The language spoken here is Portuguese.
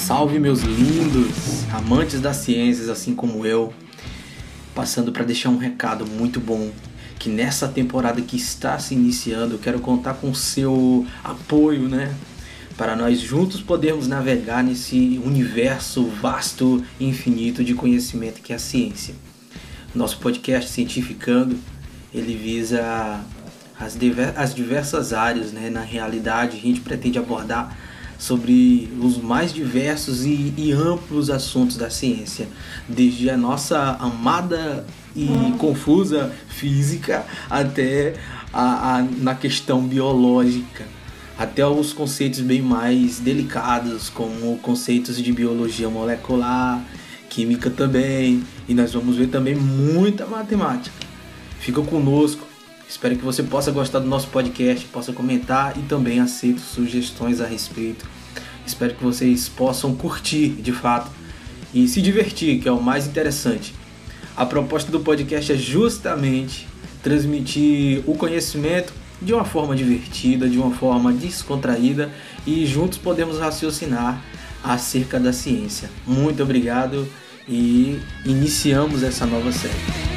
Salve, meus lindos, amantes das ciências, assim como eu, passando para deixar um recado muito bom. Que nessa temporada que está se iniciando, eu quero contar com seu apoio, né? Para nós juntos podermos navegar nesse universo vasto e infinito de conhecimento que é a ciência. Nosso podcast Cientificando, ele visa as diversas áreas, né? Na realidade, a gente pretende abordar sobre os mais diversos e, e, amplos assuntos da ciência, desde a nossa amada e confusa física até a, a, na questão biológica, até os conceitos bem mais delicados, como conceitos de biologia molecular, química também, e nós vamos ver também muita matemática. Fica conosco Espero que você possa gostar do nosso podcast, possa comentar e também aceito sugestões a respeito. Espero que vocês possam curtir de fato e se divertir, que é o mais interessante. A proposta do podcast é justamente transmitir o conhecimento de uma forma divertida, de uma forma descontraída e juntos podemos raciocinar acerca da ciência. Muito obrigado e iniciamos essa nova série.